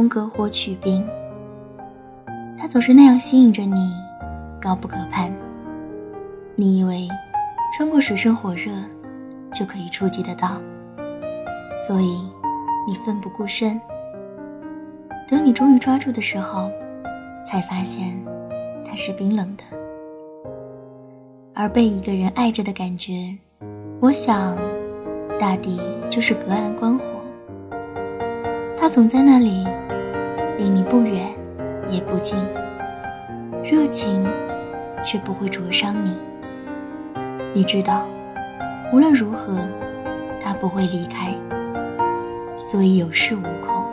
就如同隔火取冰，他总是那样吸引着你，高不可攀。你以为穿过水深火热就可以触及得到，所以你奋不顾身。等你终于抓住的时候，才发现它是冰冷的。而被一个人爱着的感觉，我想。大抵就是隔岸观火，他总在那里，离你不远也不近，热情却不会灼伤你。你知道，无论如何，他不会离开，所以有恃无恐。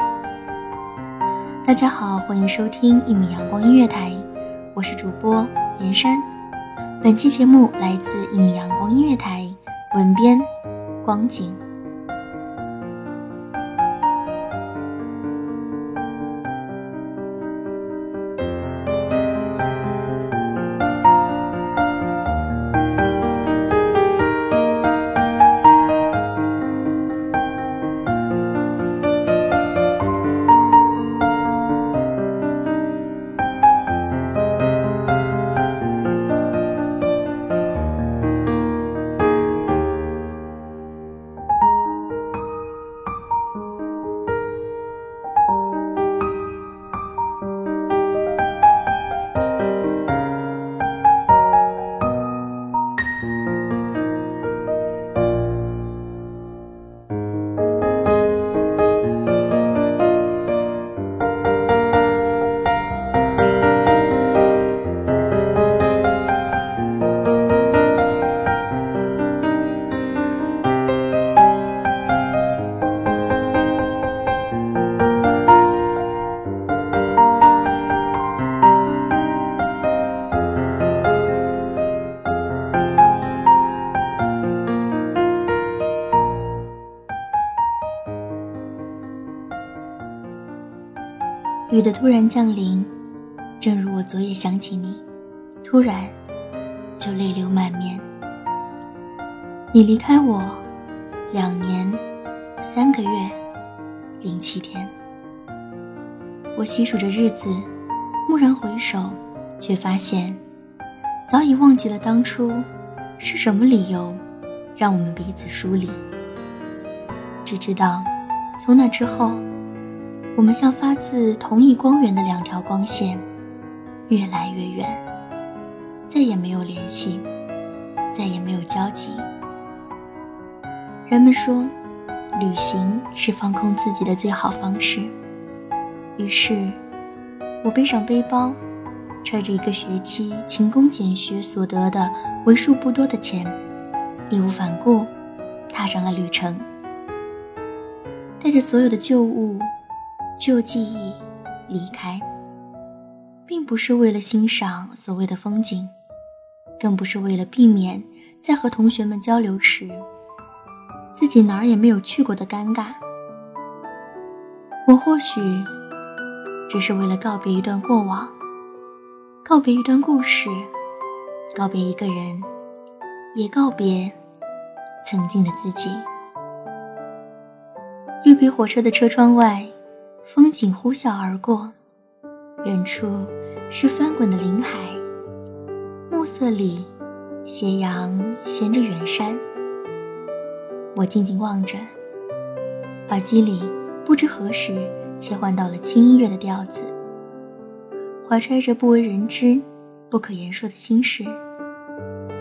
大家好，欢迎收听一米阳光音乐台，我是主播严山。本期节目来自一米阳光音乐台，文编。光景。雨的突然降临，正如我昨夜想起你，突然就泪流满面。你离开我两年三个月零七天，我细数着日子，蓦然回首，却发现早已忘记了当初是什么理由让我们彼此疏离。只知道从那之后。我们像发自同一光源的两条光线，越来越远，再也没有联系，再也没有交集。人们说，旅行是放空自己的最好方式。于是，我背上背包，揣着一个学期勤工俭学所得的为数不多的钱，义无反顾，踏上了旅程，带着所有的旧物。旧记忆离开，并不是为了欣赏所谓的风景，更不是为了避免在和同学们交流时自己哪儿也没有去过的尴尬。我或许只是为了告别一段过往，告别一段故事，告别一个人，也告别曾经的自己。绿皮火车的车窗外。风景呼啸而过，远处是翻滚的林海，暮色里，斜阳衔着远山。我静静望着，耳机里不知何时切换到了轻音乐的调子，怀揣着不为人知、不可言说的心事。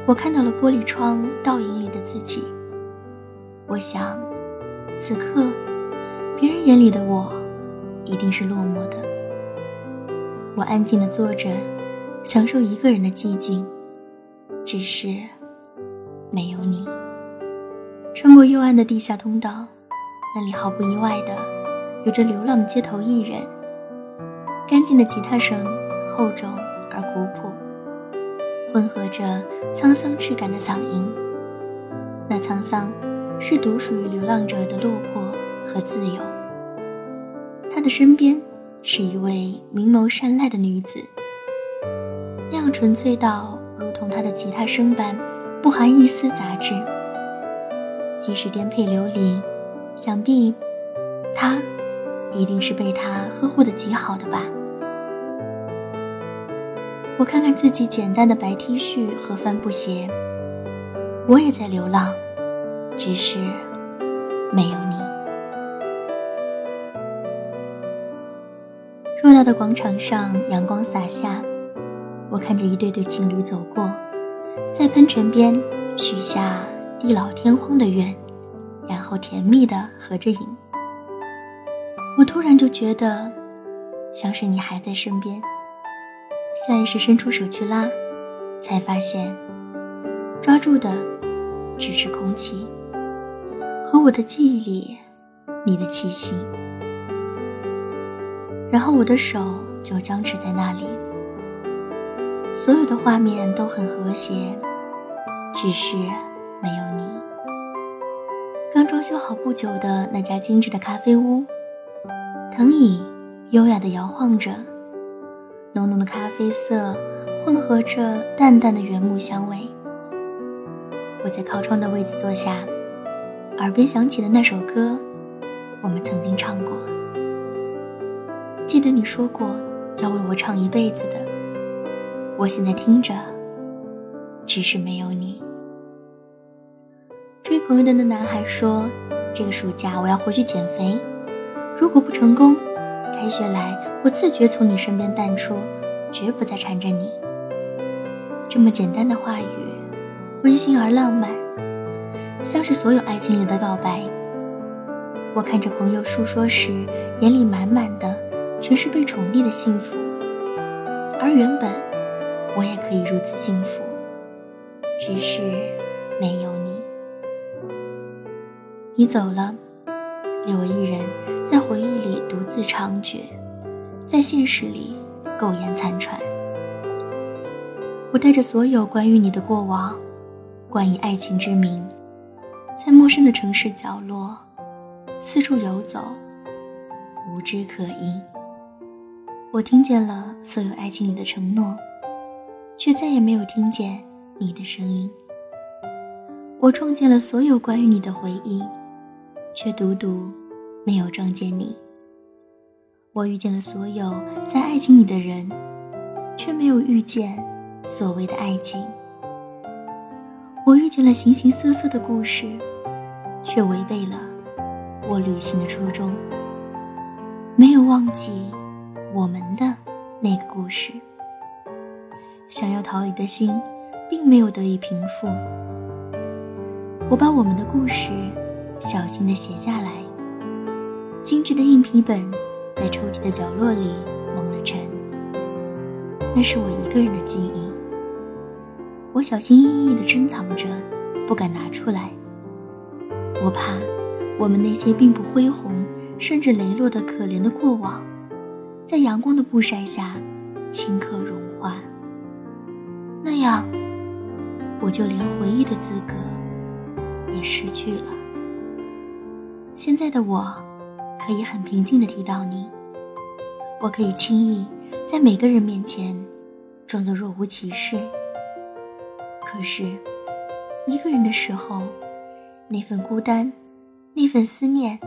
我看到了玻璃窗倒影里的自己。我想，此刻，别人眼里的我，一定是落寞的。我安静的坐着，享受一个人的寂静，只是，没有你。穿过幽暗的地下通道，那里毫不意外的有着流浪的街头艺人。干净的吉他声，厚重而古朴，混合着沧桑质感的嗓音。那沧桑，是独属于流浪者的落魄和自由。的身边是一位明眸善睐的女子，那样纯粹到如同她的吉他声般，不含一丝杂质。即使颠沛流离，想必他一定是被他呵护的极好的吧。我看看自己简单的白 T 恤和帆布鞋，我也在流浪，只是没有你。偌大的广场上，阳光洒下，我看着一对对情侣走过，在喷泉边许下。地老天荒的愿，然后甜蜜的合着影。我突然就觉得，像是你还在身边。下意识伸出手去拉，才发现，抓住的只是空气和我的记忆里你的气息。然后我的手就僵持在那里，所有的画面都很和谐，只是。没有你，刚装修好不久的那家精致的咖啡屋，藤椅优雅地摇晃着，浓浓的咖啡色混合着淡淡的原木香味。我在靠窗的位子坐下，耳边响起的那首歌，我们曾经唱过。记得你说过要为我唱一辈子的，我现在听着，只是没有你。追朋友的那男孩说：“这个暑假我要回去减肥，如果不成功，开学来我自觉从你身边淡出，绝不再缠着你。”这么简单的话语，温馨而浪漫，像是所有爱情里的告白。我看着朋友诉说时，眼里满满的全是被宠溺的幸福，而原本我也可以如此幸福，只是没有你。你走了，留我一人在回忆里独自猖獗，在现实里苟延残喘。我带着所有关于你的过往，冠以爱情之名，在陌生的城市角落四处游走，无枝可依。我听见了所有爱情里的承诺，却再也没有听见你的声音。我撞见了所有关于你的回忆。却独独没有撞见你。我遇见了所有在爱情里的人，却没有遇见所谓的爱情。我遇见了形形色色的故事，却违背了我旅行的初衷。没有忘记我们的那个故事。想要逃离的心，并没有得以平复。我把我们的故事。小心地写下来。精致的硬皮本在抽屉的角落里蒙了尘。那是我一个人的记忆。我小心翼翼地珍藏着，不敢拿出来。我怕我们那些并不恢宏，甚至羸弱的可怜的过往，在阳光的曝晒下顷刻融化。那样，我就连回忆的资格也失去了。现在的我，可以很平静地提到你。我可以轻易在每个人面前装作若无其事。可是，一个人的时候，那份孤单，那份思念，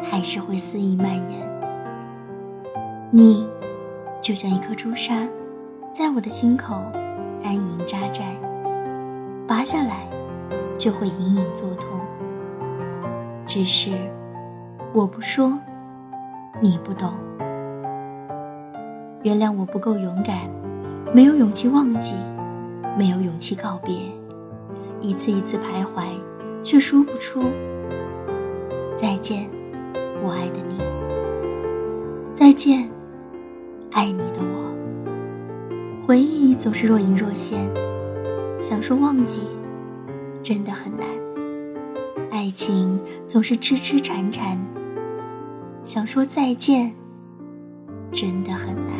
还是会肆意蔓延。你，就像一颗朱砂，在我的心口安营扎寨，拔下来就会隐隐作痛。只是我不说，你不懂。原谅我不够勇敢，没有勇气忘记，没有勇气告别，一次一次徘徊，却说不出再见，我爱的你。再见，爱你的我。回忆总是若隐若现，想说忘记，真的很难。爱情总是痴痴缠缠，想说再见，真的很难。